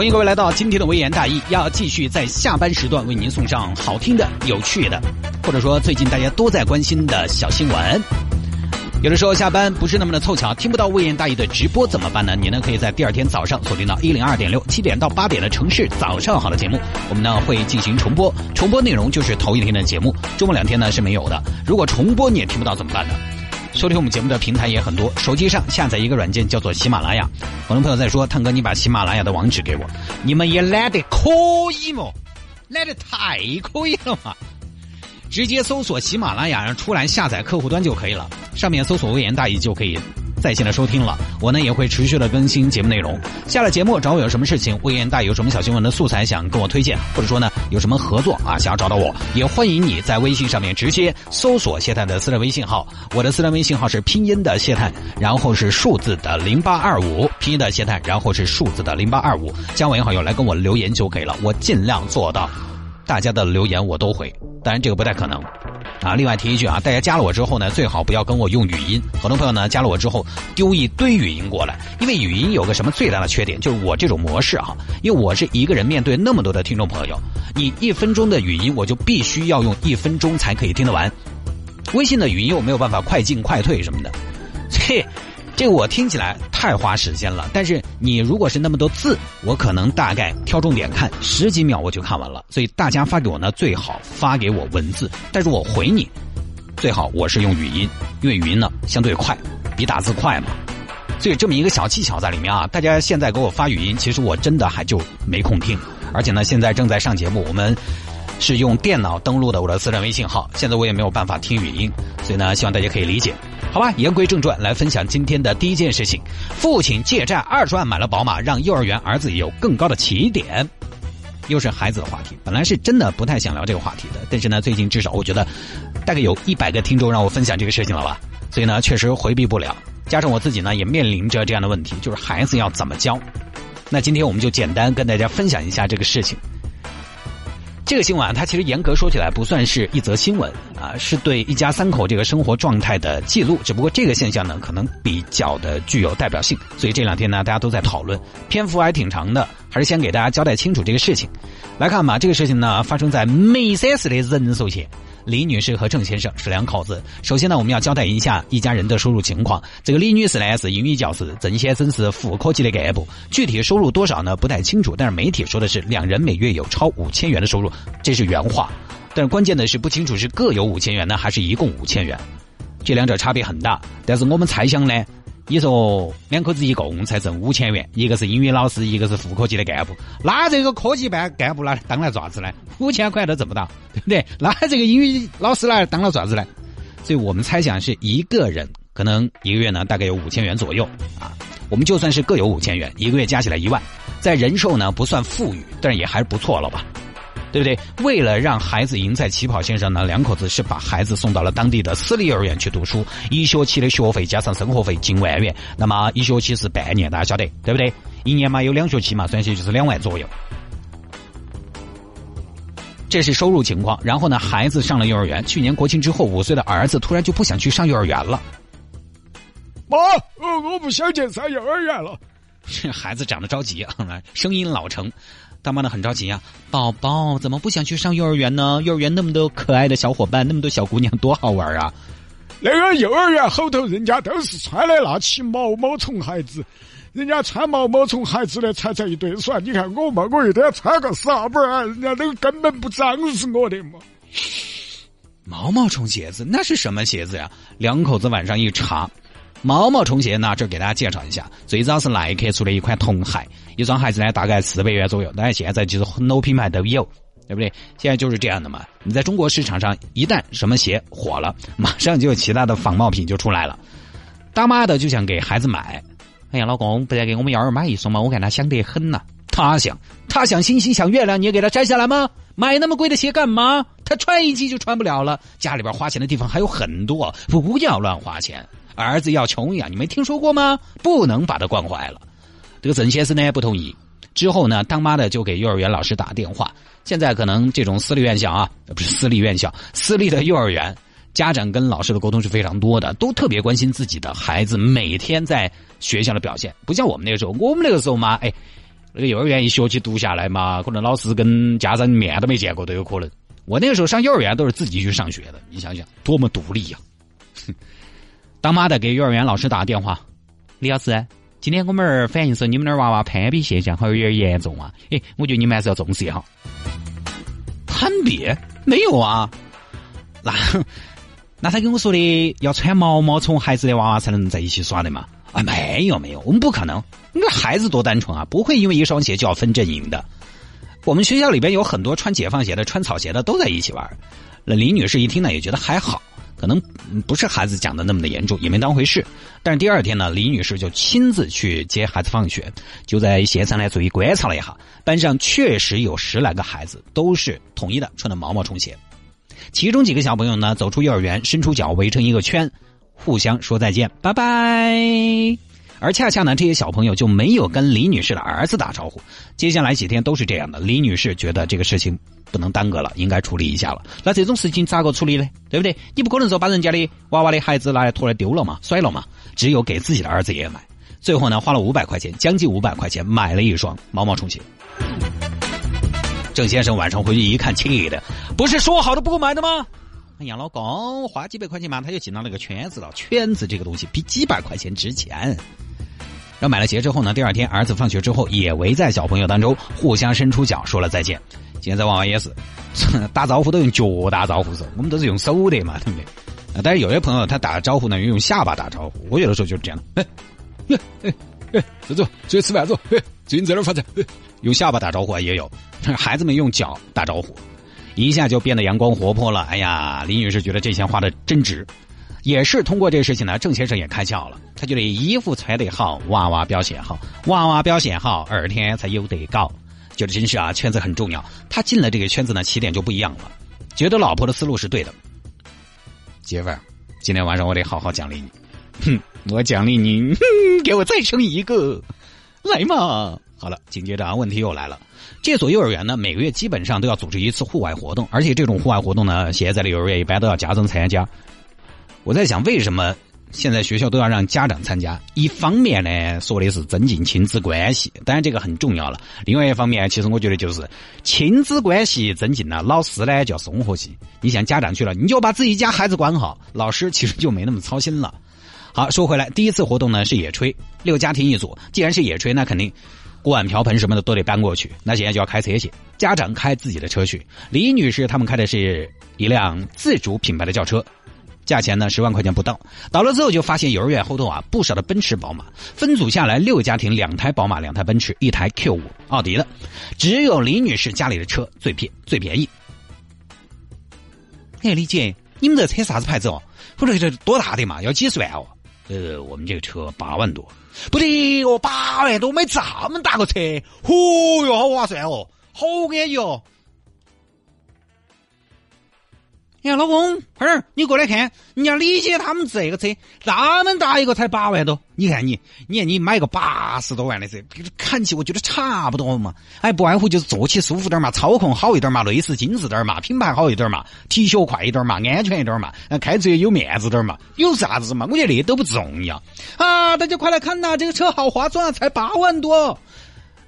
欢迎各位来到今天的微言大义，要继续在下班时段为您送上好听的、有趣的，或者说最近大家都在关心的小新闻。有的时候下班不是那么的凑巧，听不到微言大义的直播怎么办呢？你呢可以在第二天早上锁定到一零二点六七点到八点的城市早上好的节目，我们呢会进行重播，重播内容就是头一天的节目，周末两天呢是没有的。如果重播你也听不到怎么办呢？收听我们节目的平台也很多，手机上下载一个软件叫做喜马拉雅。很多朋友在说，探哥你把喜马拉雅的网址给我，你们也懒得可以么？懒得太可以了嘛！直接搜索喜马拉雅，然后出来下载客户端就可以了。上面搜索“微言大义”就可以在线的收听了。我呢也会持续的更新节目内容。下了节目找我有什么事情，魏延大有什么小新闻的素材想跟我推荐，或者说呢有什么合作啊想要找到我，也欢迎你在微信上面直接搜索谢探的私人微信号。我的私人微信号是拼音的谢探，然后是数字的零八二五，拼音的谢探，然后是数字的零八二五，加我好友来跟我留言就可以了。我尽量做到。大家的留言我都回，当然这个不太可能，啊！另外提一句啊，大家加了我之后呢，最好不要跟我用语音。很多朋友呢加了我之后丢一堆语音过来，因为语音有个什么最大的缺点，就是我这种模式哈，因为我是一个人面对那么多的听众朋友，你一分钟的语音我就必须要用一分钟才可以听得完。微信的语音又没有办法快进快退什么的，切。这个我听起来太花时间了，但是你如果是那么多字，我可能大概挑重点看十几秒我就看完了。所以大家发给我呢，最好发给我文字，但是我回你，最好我是用语音，因为语音呢相对快，比打字快嘛。所以这么一个小技巧在里面啊，大家现在给我发语音，其实我真的还就没空听，而且呢现在正在上节目，我们是用电脑登录的我的私人微信号，现在我也没有办法听语音，所以呢希望大家可以理解。好吧，言归正传，来分享今天的第一件事情：父亲借债二十万买了宝马，让幼儿园儿子有更高的起点。又是孩子的话题，本来是真的不太想聊这个话题的，但是呢，最近至少我觉得大概有一百个听众让我分享这个事情了吧，所以呢，确实回避不了。加上我自己呢，也面临着这样的问题，就是孩子要怎么教。那今天我们就简单跟大家分享一下这个事情。这个新闻啊，它其实严格说起来不算是一则新闻啊，是对一家三口这个生活状态的记录。只不过这个现象呢，可能比较的具有代表性，所以这两天呢，大家都在讨论，篇幅还挺长的。还是先给大家交代清楚这个事情。来看吧，这个事情呢，发生在眉山市的仁寿县。李女士和郑先生是两口子。首先呢，我们要交代一下一家人的收入情况。这个李女士呢是英语教师，郑先生是副科级的干部。具体收入多少呢？不太清楚。但是媒体说的是两人每月有超五千元的收入，这是原话。但是关键的是不清楚是各有五千元呢，还是一共五千元？这两者差别很大。但是我们猜想呢。你说两口子一共才挣五千元，一个是英语老师，一个是副科级的干部，那这个科级班干部拿来当来做啥子呢？五千块都挣不到，对不对？那这个英语老师拿来当了做啥子呢？所以我们猜想是一个人可能一个月呢大概有五千元左右啊。我们就算是各有五千元，一个月加起来一万，在人寿呢不算富裕，但也还是不错了吧。对不对？为了让孩子赢在起跑线上呢，两口子是把孩子送到了当地的私立幼儿园去读书，一学期的学费加上生活费近万元。那么一学期是半年，大家晓得对不对？一年嘛有两学期嘛，算下就是两万左右。这是收入情况。然后呢，孩子上了幼儿园。去年国庆之后，五岁的儿子突然就不想去上幼儿园了。妈，我不想去上幼儿园了。孩子长得着急啊，声音老成。大妈呢很着急呀，宝宝怎么不想去上幼儿园呢？幼儿园那么多可爱的小伙伴，那么多小姑娘，多好玩啊！那个幼儿园后头人家都是穿的那起毛毛虫孩子，人家穿毛毛虫孩子的才在一堆耍。你看我嘛，我一定要穿个啥本儿啊？人家那个根本不脏死我的嘛！毛毛虫鞋子那是什么鞋子呀？两口子晚上一查。毛毛虫鞋呢？这给大家介绍一下，最早是耐克出的一款童鞋，一双鞋子呢大概四百元左右，当然现在其实很多品牌都有，对不对？现在就是这样的嘛。你在中国市场上一旦什么鞋火了，马上就有其他的仿冒品就出来了。大妈的就想给孩子买，哎呀，老公，不然给我们幺儿买一双嘛？我看他想得很呐，他想，他想星星像月亮，你也给他摘下来吗？买那么贵的鞋干嘛？他穿一季就穿不了了。家里边花钱的地方还有很多，不要乱花钱。儿子要穷养，你没听说过吗？不能把他惯坏了。这个曾先生呢不同意。之后呢，当妈的就给幼儿园老师打电话。现在可能这种私立院校啊，不是私立院校，私立的幼儿园，家长跟老师的沟通是非常多的，都特别关心自己的孩子每天在学校的表现。不像我们那个时候，我们那个时候嘛，哎，那个幼儿园一学期读下来嘛，可能老师跟家长面都没见过都有可能。我那个时候上幼儿园都是自己去上学的，你想想多么独立呀！当妈的给幼儿园老师打电话，李老师。今天我们儿反映说你们那儿娃娃攀比现象好像有点严重啊！哎，我觉得你们还是要重视一下。攀比没有啊？那那他跟我说的要穿毛毛虫孩子的娃娃才能在一起耍的嘛？啊，没有没有，我们不可能。那孩子多单纯啊，不会因为一双鞋就要分阵营的。我们学校里边有很多穿解放鞋的、穿草鞋的都在一起玩。那李女士一听呢，也觉得还好。可能不是孩子讲的那么的严重，也没当回事。但是第二天呢，李女士就亲自去接孩子放学，就在现场呢注意观察了一下，班上确实有十来个孩子都是统一的穿的毛毛虫鞋，其中几个小朋友呢走出幼儿园，伸出脚围成一个圈，互相说再见，拜拜。而恰恰呢，这些小朋友就没有跟李女士的儿子打招呼。接下来几天都是这样的。李女士觉得这个事情不能耽搁了，应该处理一下了。那这种事情咋个处理呢？对不对？你不可能说把人家的娃娃的孩子拿来拖来丢了嘛，摔了嘛？只有给自己的儿子也买。最后呢，花了五百块钱，将近五百块钱买了一双毛毛虫鞋。郑先生晚上回去一看，气的，不是说好的不买的吗？哎呀，老公，花几百块钱嘛，他就进到那个圈子了。圈子这个东西比几百块钱值钱。然后买了鞋之后呢，第二天儿子放学之后也围在小朋友当中，互相伸出脚说了再见。现在娃娃也是打招呼都用脚打招呼，是，我们都是用手的嘛，对不对？啊，但是有些朋友他打招呼呢，用下巴打招呼。我有的时候就是这样，哎，哎，哎，走走，出去吃饭走，最近在哪儿发展？用下巴打招呼也有，孩子们用脚打招呼，一下就变得阳光活泼了。哎呀，李女士觉得这钱花的真值。也是通过这个事情呢，郑先生也开窍了。他觉得衣服穿得好，娃娃表现好，娃娃表现好，二天才有得搞。觉得真是啊，圈子很重要。他进了这个圈子呢，起点就不一样了。觉得老婆的思路是对的。媳妇儿，今天晚上我得好好奖励你。哼，我奖励你，给我再生一个，来嘛。好了，紧接着啊，问题又来了。这所幼儿园呢，每个月基本上都要组织一次户外活动，而且这种户外活动呢，现在的幼儿园一般都要家长参加。我在想，为什么现在学校都要让家长参加？一方面呢，说的是增进亲子关系，当然这个很重要了。另外一方面，其实我觉得就是亲子关系增进了，老师呢就要松活些。你像家长去了，你就把自己家孩子管好，老师其实就没那么操心了。好，说回来，第一次活动呢是野炊，六家庭一组。既然是野炊，那肯定锅碗瓢盆什么的都得搬过去。那现在就要开车去，家长开自己的车去。李女士他们开的是一辆自主品牌的轿车。价钱呢十万块钱不到，到了之后就发现幼儿园后头啊不少的奔驰、宝马，分组下来六个家庭两台宝马、两台奔驰、一台 Q 五奥迪的，只有李女士家里的车最便最便宜。哎，李姐，你们这车啥子牌子哦？我说这多大的嘛？要几十万哦？呃，我们这个车八万多，不得哦，八万多买这么大个车，嚯哟，好划算哦，好安逸哦。哎呀，老公，快点，你过来看，人家李姐他们这个车那么大一个才八万多，你看你，你看你买个八十多万的车，看起我觉得差不多嘛。哎，不外乎就是坐起舒服点嘛，操控好一点嘛，内饰精致点嘛，品牌好一点嘛，提学快一点嘛，安全一点嘛，开车有面子点嘛，有啥子嘛？我觉得那都不重要啊！大家快来看呐，这个车好划算，才八万多。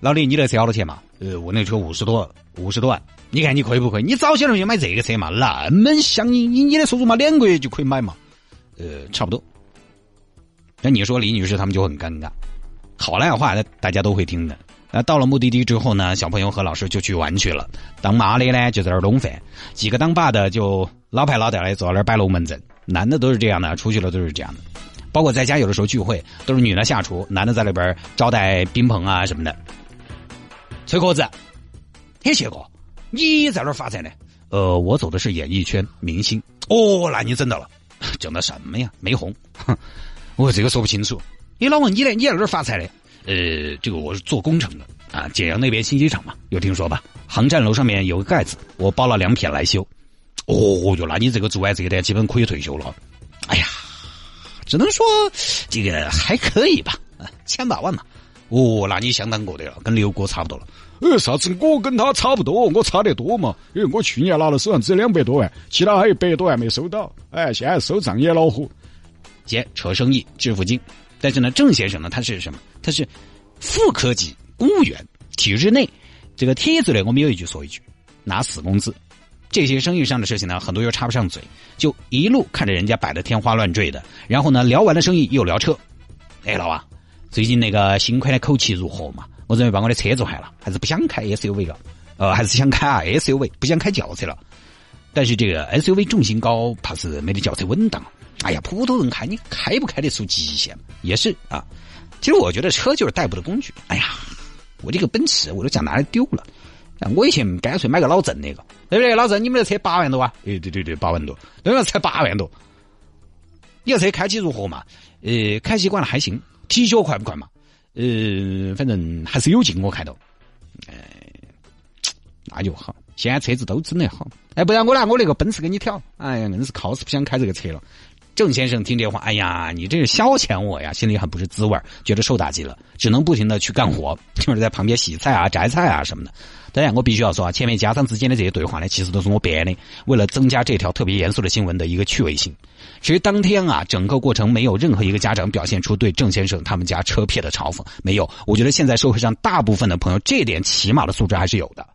老李，你那车好多钱嘛？呃，我那车五十多，五十多万。你看你可以不可以？你早些时候就买这个车嘛，那么香，你以你的收入嘛，两个月就可以买嘛，呃，差不多。那你说李女士他们就很尴尬，好赖话那大家都会听的。那到了目的地之后呢，小朋友和老师就去玩去了。当妈的呢就在那儿弄饭，几个当爸的就老派老带的坐在那儿摆龙门阵。男的都是这样的，出去了都是这样的。包括在家有的时候聚会，都是女的下厨，男的在那边招待宾朋啊什么的。崔壳子，嘿，谢哥。你在哪儿发财呢？呃，我走的是演艺圈明星。哦，那你整到了，整的什么呀？没红。我这个说不清楚。你老问你呢？你在哪儿发财的？呃，这个我是做工程的啊，简阳那边新机场嘛，有听说吧？航站楼上面有个盖子，我包了两片来修。哦哟，那你这个做完这个呢，基本可以退休了。哎呀，只能说这个还可以吧，千把万嘛。哦，那你相当过得了，跟刘哥差不多了。呃，啥子我跟他差不多，我差得多嘛。因为我去年拿了手上只有两百多万，其他还有百多万没收到。哎，现在收账也恼火。接扯生意致富经，但是呢，郑先生呢，他是什么？他是副科级公务员，体制内。这个体制内，我们有一句说一句，拿死工资。这些生意上的事情呢，很多又插不上嘴，就一路看着人家摆的天花乱坠的，然后呢，聊完了生意又聊车。哎，老王。最近那个新款的口气如何嘛？我准备把我的车做换了，还是不想开 SUV 了？呃，还是想开啊 SUV，不想开轿车了。但是这个 SUV 重心高，怕是没得轿车稳当。哎呀，普通人开你开不开得出极限？也是啊。其实我觉得车就是代步的工具。哎呀，我这个奔驰我都讲哪里丢了？我以前干脆买个老郑那个，对不对？老郑，你们的车八万多啊？哎，对对对，八万多，那个才八万多。你这车开起如何嘛？呃，开习惯了还行。提脚快不快嘛？呃，反正还是有劲，我看到。哎，那就好。现在车子都整得好。哎，不然我拿我那个奔驰给你挑。哎呀，硬是靠是不想开这个车了。郑先生听这话，哎呀，你这是消遣我呀，心里很不是滋味觉得受打击了，只能不停的去干活，就是在旁边洗菜啊、摘菜啊什么的。当然，我必须要说啊，前面家长之间的这些对话呢，其实都是我编的，为了增加这条特别严肃的新闻的一个趣味性。其实当天啊，整个过程没有任何一个家长表现出对郑先生他们家车撇的嘲讽，没有。我觉得现在社会上大部分的朋友，这点起码的素质还是有的，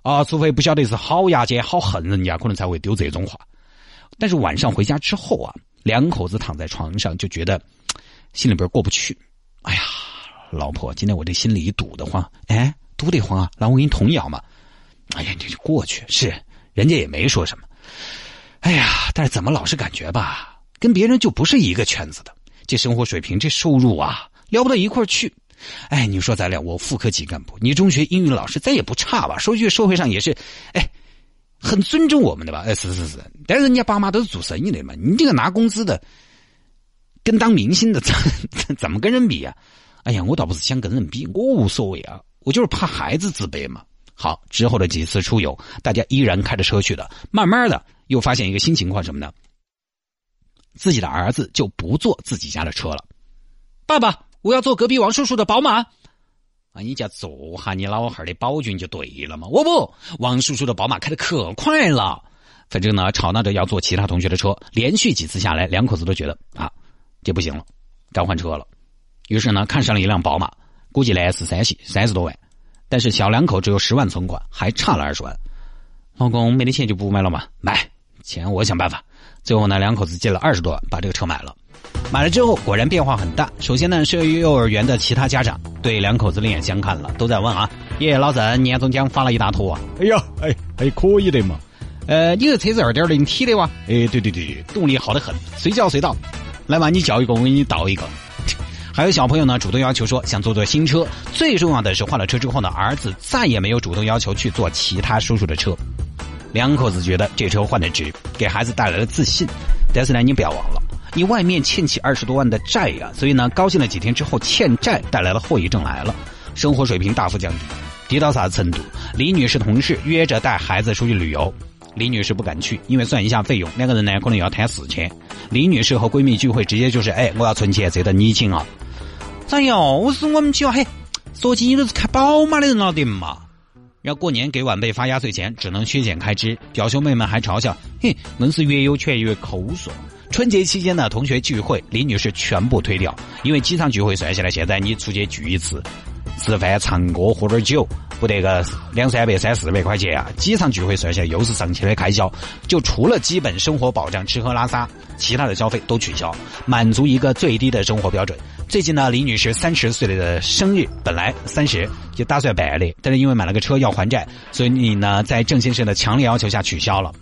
啊，除非不晓得是好牙尖、好恨人家，可能才会丢这种话。但是晚上回家之后啊，两口子躺在床上就觉得心里边过不去。哎呀，老婆，今天我这心里堵得慌，哎。堵得慌啊！那我给你通药嘛。哎呀，你就过去。是，人家也没说什么。哎呀，但是怎么老是感觉吧，跟别人就不是一个圈子的。这生活水平，这收入啊，聊不到一块去。哎，你说咱俩，我副科级干部，你中学英语老师，咱也不差吧？说句社会上也是，哎，很尊重我们的吧？哎，是是是。但是人家爸妈都是做生意的嘛，你这个拿工资的，跟当明星的怎 怎么跟人比呀？哎呀，我倒不是想跟人比，我无所谓啊。我就是怕孩子自卑嘛。好，之后的几次出游，大家依然开着车去的。慢慢的，又发现一个新情况，什么呢？自己的儿子就不坐自己家的车了。爸爸，我要坐隔壁王叔叔的宝马。啊，你家坐下你老汉的宝骏就对了嘛。我不，王叔叔的宝马开的可快了。反正呢，吵闹着要坐其他同学的车。连续几次下来，两口子都觉得啊，这不行了，该换车了。于是呢，看上了一辆宝马。估计呢是三系，三十多万，但是小两口只有十万存款，还差了二十万。老公没得钱就不买了嘛，买钱我想办法。最后呢，两口子借了二十多万把这个车买了。买了之后果然变化很大。首先呢，是幼儿园的其他家长对两口子另眼相看了，都在问啊：爷爷老郑年终奖发了一大坨啊！哎呀，哎还可以的嘛。呃，你这车子二点零 T 的哇？哎，对对对，动力好得很，随叫随到。来嘛，你叫一个，我给你倒一个。还有小朋友呢，主动要求说想坐坐新车。最重要的是，换了车之后呢，儿子再也没有主动要求去坐其他叔叔的车。两口子觉得这车换的值，给孩子带来了自信。但是呢，你不要忘了，你外面欠起二十多万的债呀。所以呢，高兴了几天之后，欠债带来了后遗症来了，生活水平大幅降低，低到啥程度？李女士同事约着带孩子出去旅游，李女士不敢去，因为算一下费用，两个人呢可能要摊四千。李女士和闺蜜聚会，直接就是哎，我要存钱，这得你请啊。咋又是我们去啊？嘿，说起你都是开宝马的人了的嘛。要过年给晚辈发压岁钱，只能削减开支。表兄妹们还嘲笑，嘿，硬是越有钱越抠索。春节期间呢同学聚会，李女士全部推掉，因为几场聚会算下来，现在你出去聚一次，吃饭、唱歌、喝点酒，不得个两三百、三四百块钱啊！几场聚会算下来，又是上千的开销。就除了基本生活保障，吃喝拉撒，其他的消费都取消，满足一个最低的生活标准。最近呢，李女士三十岁的生日，本来三十就打算办的，但是因为买了个车要还债，所以你呢在郑先生的强烈要求下取消了。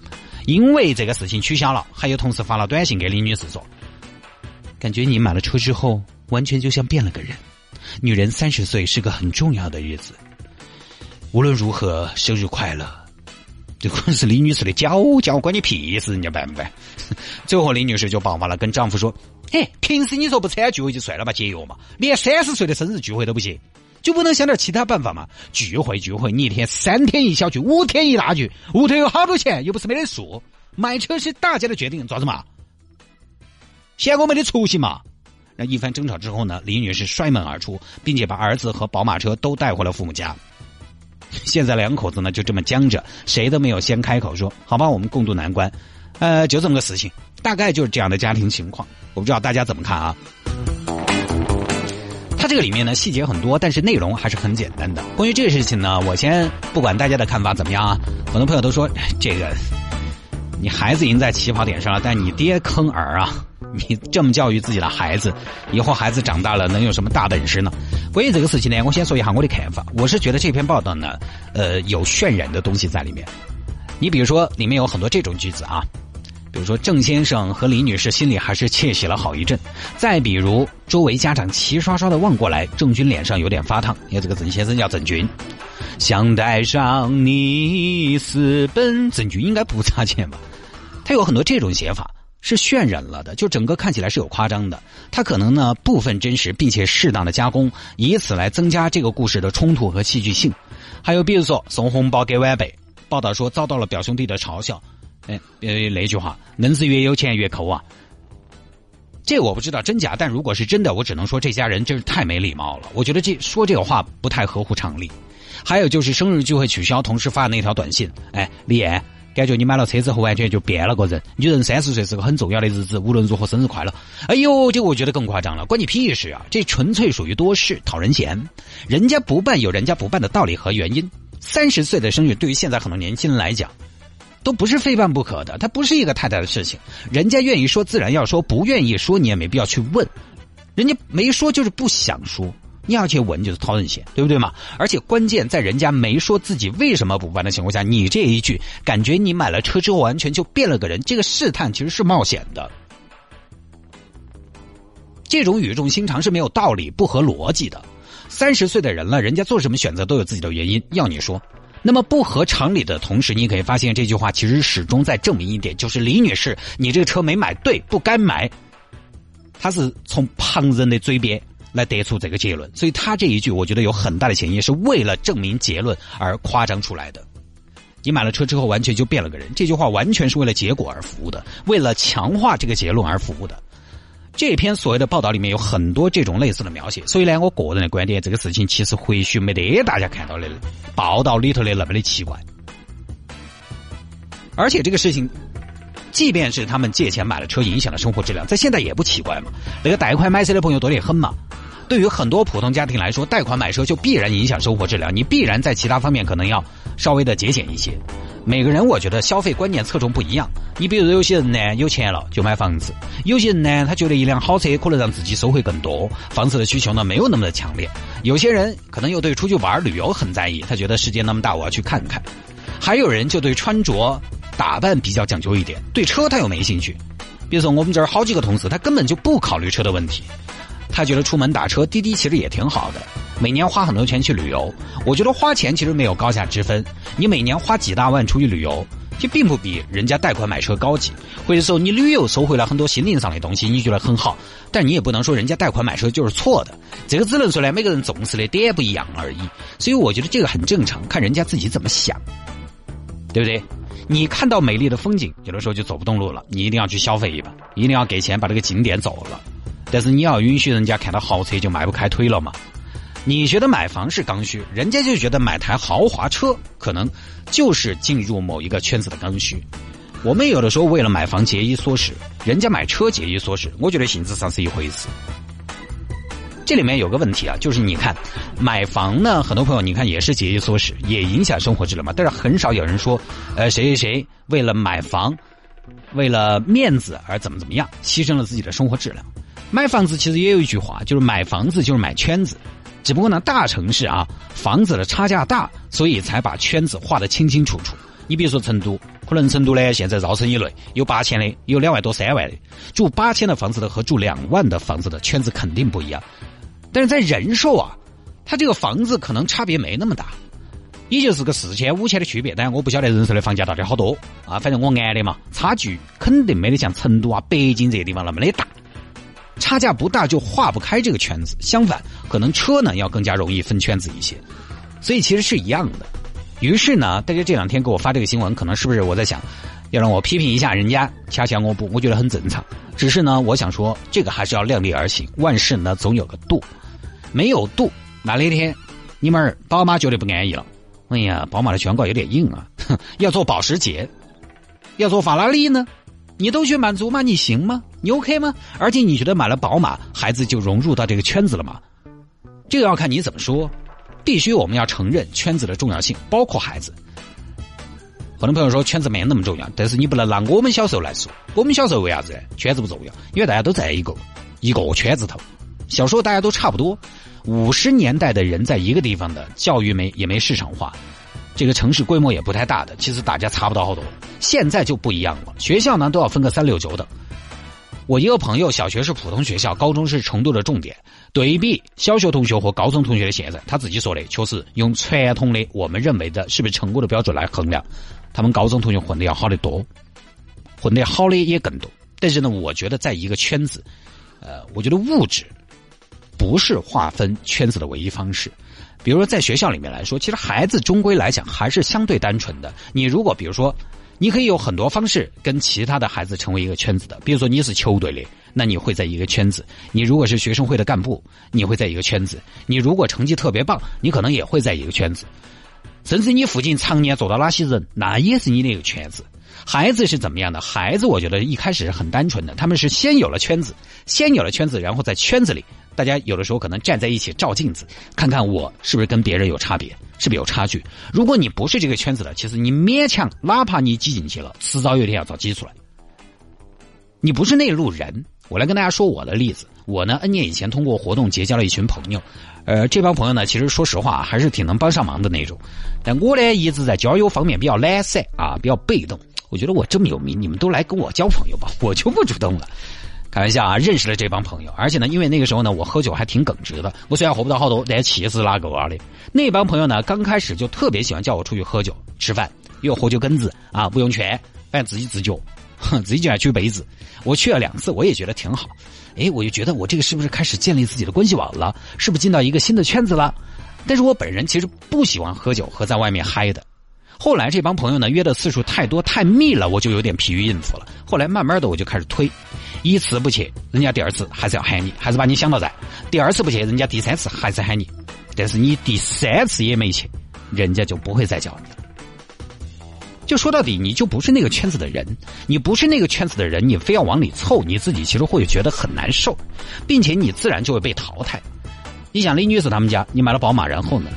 因为这个事情取消了，还有同事发了短信给李女士说：“感觉你买了车之后，完全就像变了个人。女人三十岁是个很重要的日子，无论如何，生日快乐。”这可是李女士的娇娇，关你屁事，人家办不办？最后李女士就爆发了，跟丈夫说。嘿，平时你说不参加聚会就算了吧，节约嘛，连三十岁的生日聚会都不行，就不能想点其他办法吗？聚会聚会，你一天三天一小聚，五天一大聚，屋头有好多钱，又不是没得数。买车是大家的决定，咋子嘛？嫌我没得出息嘛？那一番争吵之后呢，李女士摔门而出，并且把儿子和宝马车都带回了父母家。现在两口子呢就这么僵着，谁都没有先开口说：“好吧，我们共度难关。”呃，就这么个事情，大概就是这样的家庭情况。我不知道大家怎么看啊？它这个里面呢细节很多，但是内容还是很简单的。关于这个事情呢，我先不管大家的看法怎么样啊。很多朋友都说这个。你孩子赢在起跑点上了，但你爹坑儿啊！你这么教育自己的孩子，以后孩子长大了能有什么大本事呢？关于这个事情呢，我先说一下我的看法。我是觉得这篇报道呢，呃，有渲染的东西在里面。你比如说，里面有很多这种句子啊，比如说郑先生和李女士心里还是窃喜了好一阵。再比如，周围家长齐刷刷的望过来，郑军脸上有点发烫，因为这个郑先生叫郑军。想带上你私奔，郑钧应该不差钱吧？他有很多这种写法，是渲染了的，就整个看起来是有夸张的。他可能呢部分真实，并且适当的加工，以此来增加这个故事的冲突和戏剧性。还有比如说送红包给晚辈，报道说遭到了表兄弟的嘲笑，哎，呃那句话，能是越有钱越抠啊。这我不知道真假，但如果是真的，我只能说这家人真是太没礼貌了。我觉得这说这个话不太合乎常理。还有就是生日聚会取消，同事发的那条短信，哎，李艳，感觉你买了车之后完全就变了个人。女人三十岁是个很重要的日子，无论如何生日快乐。哎呦，这我觉得更夸张了，关你屁事啊！这纯粹属于多事讨人嫌。人家不办有人家不办的道理和原因。三十岁的生日对于现在很多年轻人来讲。都不是非办不可的，它不是一个太大的事情。人家愿意说，自然要说；不愿意说，你也没必要去问。人家没说，就是不想说。你要去问，就是讨人嫌，对不对嘛？而且关键在人家没说自己为什么不办的情况下，你这一句感觉你买了车之后完全就变了个人，这个试探其实是冒险的。这种语重心长是没有道理、不合逻辑的。三十岁的人了，人家做什么选择都有自己的原因，要你说。那么不合常理的同时，你可以发现这句话其实始终在证明一点，就是李女士，你这个车没买对，不该买。他是从旁人的嘴边来得出这个结论，所以他这一句我觉得有很大的潜意是为了证明结论而夸张出来的。你买了车之后完全就变了个人，这句话完全是为了结果而服务的，为了强化这个结论而服务的。这篇所谓的报道里面有很多这种类似的描写，所以呢，我个人的观点，这个事情其实或许没得大家看到的报道里头的那么的奇怪。而且这个事情，即便是他们借钱买了车，影响了生活质量，在现在也不奇怪嘛。那个贷款买车的朋友多得很嘛。对于很多普通家庭来说，贷款买车就必然影响生活质量，你必然在其他方面可能要稍微的节俭一些。每个人我觉得消费观念侧重不一样。你比如有些人呢有钱了就买房子，有些人呢他觉得一辆好车可能让自己收获更多，房子的需求呢没有那么的强烈。有些人可能又对出去玩旅游很在意，他觉得世界那么大我要去看看。还有人就对穿着打扮比较讲究一点，对车他又没兴趣。比如说我们这儿好几个同事，他根本就不考虑车的问题。他觉得出门打车滴滴其实也挺好的，每年花很多钱去旅游。我觉得花钱其实没有高下之分，你每年花几大万出去旅游，就并不比人家贷款买车高级。或者说你旅游收回来很多心灵上的东西，你觉得很好，但你也不能说人家贷款买车就是错的。这个只能说呢，每个人重视的点不一样而已。所以我觉得这个很正常，看人家自己怎么想，对不对？你看到美丽的风景，有的时候就走不动路了，你一定要去消费一把，一定要给钱把这个景点走了。但是你要允许人家看到豪车就迈不开腿了嘛？你觉得买房是刚需，人家就觉得买台豪华车可能就是进入某一个圈子的刚需。我们有的时候为了买房节衣缩食，人家买车节衣缩食，我觉得性质上是一回事。这里面有个问题啊，就是你看买房呢，很多朋友你看也是节衣缩食，也影响生活质量嘛。但是很少有人说，呃，谁谁谁为了买房，为了面子而怎么怎么样，牺牲了自己的生活质量。买房子其实也有一句话，就是买房子就是买圈子，只不过呢，大城市啊，房子的差价大，所以才把圈子画得清清楚楚。你比如说成都，可能成都呢现在绕城以内有八千的，有两万多、三万的，住八千的房子的和住两万的房子的圈子肯定不一样。但是在人寿啊，它这个房子可能差别没那么大，也就是个四千、五千的区别。但我不晓得人寿的房价到底好多啊，反正我安的嘛，差距肯定没得像成都啊、北京这些地方那么的大。差价不大就划不开这个圈子。相反，可能车呢要更加容易分圈子一些。所以其实是一样的。于是呢，大家这两天给我发这个新闻，可能是不是我在想，要让我批评一下人家？恰恰我不，我觉得很正常。只是呢，我想说，这个还是要量力而行，万事呢总有个度。没有度，那那天你们宝马觉得不安逸了。哎呀，宝马的宣告有点硬啊！要做保时捷，要做法拉利呢？你都去满足吗？你行吗？你 OK 吗？而且你觉得买了宝马，孩子就融入到这个圈子了吗？这个要看你怎么说。必须我们要承认圈子的重要性，包括孩子。很多朋友说圈子没那么重要，但是你不能拿我们小时候来说。我们小时候为啥子圈子不重要？因为大家都在一个一个圈子头。小时候大家都差不多。五十年代的人在一个地方的教育没也没市场化，这个城市规模也不太大的，其实大家差不到好多。现在就不一样了，学校呢都要分个三六九等。我一个朋友小学是普通学校，高中是成都的重点。对比小学同学和高中同学的现在，他自己说的，确实用传统的我们认为的是不是成功的标准来衡量，他们高中同学混的要好得多，混的好的也更多。但是呢，我觉得在一个圈子，呃，我觉得物质。不是划分圈子的唯一方式，比如说在学校里面来说，其实孩子终归来讲还是相对单纯的。你如果比如说，你可以有很多方式跟其他的孩子成为一个圈子的，比如说你是球队的，那你会在一个圈子；你如果是学生会的干部，你会在一个圈子；你如果成绩特别棒，你可能也会在一个圈子。甚至你附近常年坐到哪些人，那也是你的一个圈子。孩子是怎么样的？孩子我觉得一开始是很单纯的，他们是先有了圈子，先有了圈子，然后在圈子里。大家有的时候可能站在一起照镜子，看看我是不是跟别人有差别，是不是有差距。如果你不是这个圈子的，其实你勉强，哪怕你挤进去了，迟早有一天要遭挤出来。你不是那路人。我来跟大家说我的例子。我呢，N 年以前通过活动结交了一群朋友，呃，这帮朋友呢，其实说实话还是挺能帮上忙的那种。但我呢，一直在交友方面比较懒散啊，比较被动。我觉得我这么有名，你们都来跟我交朋友吧，我就不主动了。开玩笑啊，认识了这帮朋友，而且呢，因为那个时候呢，我喝酒还挺耿直的。我虽然喝不到好多，但气势拉狗啊的。那帮朋友呢，刚开始就特别喜欢叫我出去喝酒、吃饭，有喝酒根子啊，不用劝，反正自己自酒，哼，自己就爱举杯子。我去了两次，我也觉得挺好。哎，我就觉得我这个是不是开始建立自己的关系网了？是不是进到一个新的圈子了？但是我本人其实不喜欢喝酒和在外面嗨的。后来这帮朋友呢约的次数太多太密了，我就有点疲于应付了。后来慢慢的我就开始推，一次不去，人家第二次还是要喊你，还是把你想到在；第二次不去，人家第三次还是喊你，但是你第三次也没去，人家就不会再叫你了。就说到底，你就不是那个圈子的人，你不是那个圈子的人，你非要往里凑，你自己其实会觉得很难受，并且你自然就会被淘汰。你想李女士他们家，你买了宝马，然后呢？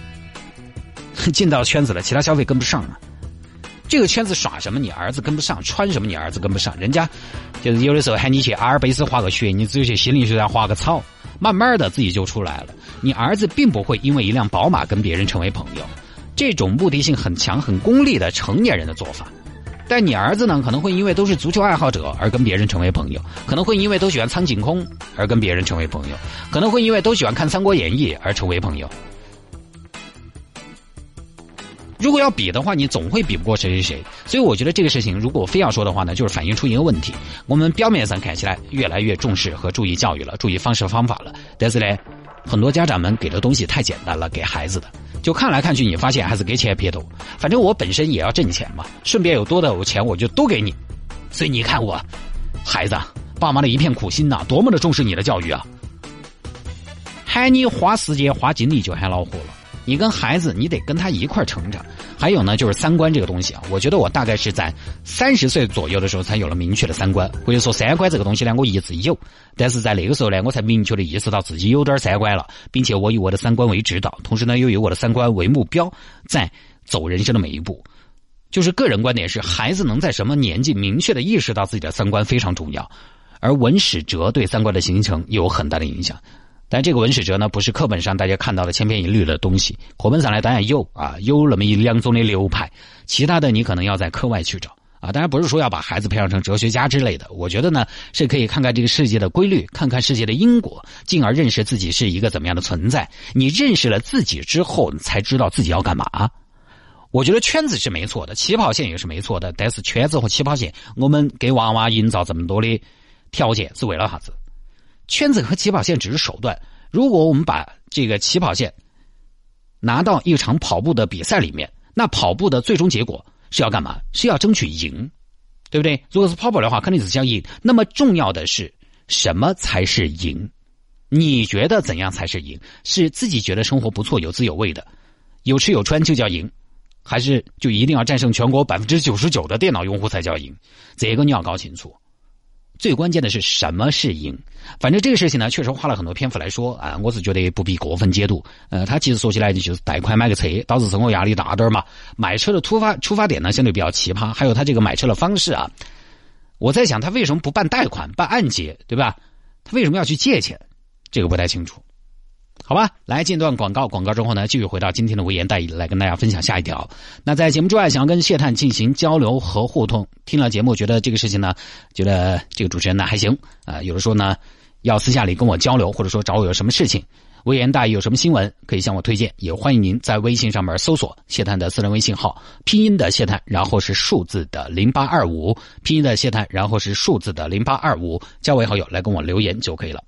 进到圈子了，其他消费跟不上啊。这个圈子耍什么，你儿子跟不上；穿什么，你儿子跟不上。人家就是有的时候喊你去阿尔卑斯滑个雪，你只有去心灵学院滑个草，慢慢的自己就出来了。你儿子并不会因为一辆宝马跟别人成为朋友，这种目的性很强、很功利的成年人的做法。但你儿子呢，可能会因为都是足球爱好者而跟别人成为朋友，可能会因为都喜欢苍井空而跟别人成为朋友，可能会因为都喜欢看《三国演义》而成为朋友。如果要比的话，你总会比不过谁谁谁。所以我觉得这个事情，如果非要说的话呢，就是反映出一个问题：我们表面上看起来越来越重视和注意教育了，注意方式方法了，但是呢，很多家长们给的东西太简单了，给孩子的就看来看去，你发现还是给钱撇多。反正我本身也要挣钱嘛，顺便有多的钱我就都给你。所以你看我，孩子，爸妈的一片苦心呐，多么的重视你的教育啊！喊你花时间花精力就喊恼火了。你跟孩子，你得跟他一块成长。还有呢，就是三观这个东西啊，我觉得我大概是在三十岁左右的时候才有了明确的三观。或者说，三观这个东西呢，我一直有，但是在那个时候呢，我才明确的意识到自己有点三观了，并且我以我的三观为指导，同时呢，又以我的三观为目标，在走人生的每一步。就是个人观点是，孩子能在什么年纪明确的意识到自己的三观非常重要，而文史哲对三观的形成有很大的影响。但这个文史哲呢，不是课本上大家看到的千篇一律的东西。课本上来，当然有啊，有那么一两种的流派，其他的你可能要在课外去找啊。当然不是说要把孩子培养成哲学家之类的。我觉得呢，是可以看看这个世界的规律，看看世界的因果，进而认识自己是一个怎么样的存在。你认识了自己之后，才知道自己要干嘛。我觉得圈子是没错的，起跑线也是没错的。但是圈子和起跑线，我们给娃娃营造这么多的条件，是为了啥子？圈子和起跑线只是手段。如果我们把这个起跑线拿到一场跑步的比赛里面，那跑步的最终结果是要干嘛？是要争取赢，对不对？如果是跑步的话，肯定是想赢。那么重要的是什么才是赢？你觉得怎样才是赢？是自己觉得生活不错、有滋有味的，有吃有穿就叫赢，还是就一定要战胜全国百分之九十九的电脑用户才叫赢？这个你要搞清楚。最关键的是什么是赢？反正这个事情呢，确实花了很多篇幅来说啊，我是觉得不必过分解读。呃，他其实说起来就是贷款买个车，导致生活压力大点嘛。买车的突发出发点呢，相对比较奇葩，还有他这个买车的方式啊，我在想他为什么不办贷款、办按揭，对吧？他为什么要去借钱？这个不太清楚。好吧，来进段广告，广告之后呢，继续回到今天的微言大义，来跟大家分享下一条。那在节目之外，想要跟谢探进行交流和互动，听了节目觉得这个事情呢，觉得这个主持人呢还行啊，有的时候呢要私下里跟我交流，或者说找我有什么事情，微言大义有什么新闻可以向我推荐，也欢迎您在微信上面搜索谢探的私人微信号，拼音的谢探，然后是数字的零八二五，拼音的谢探，然后是数字的零八二五，加为好友来跟我留言就可以了。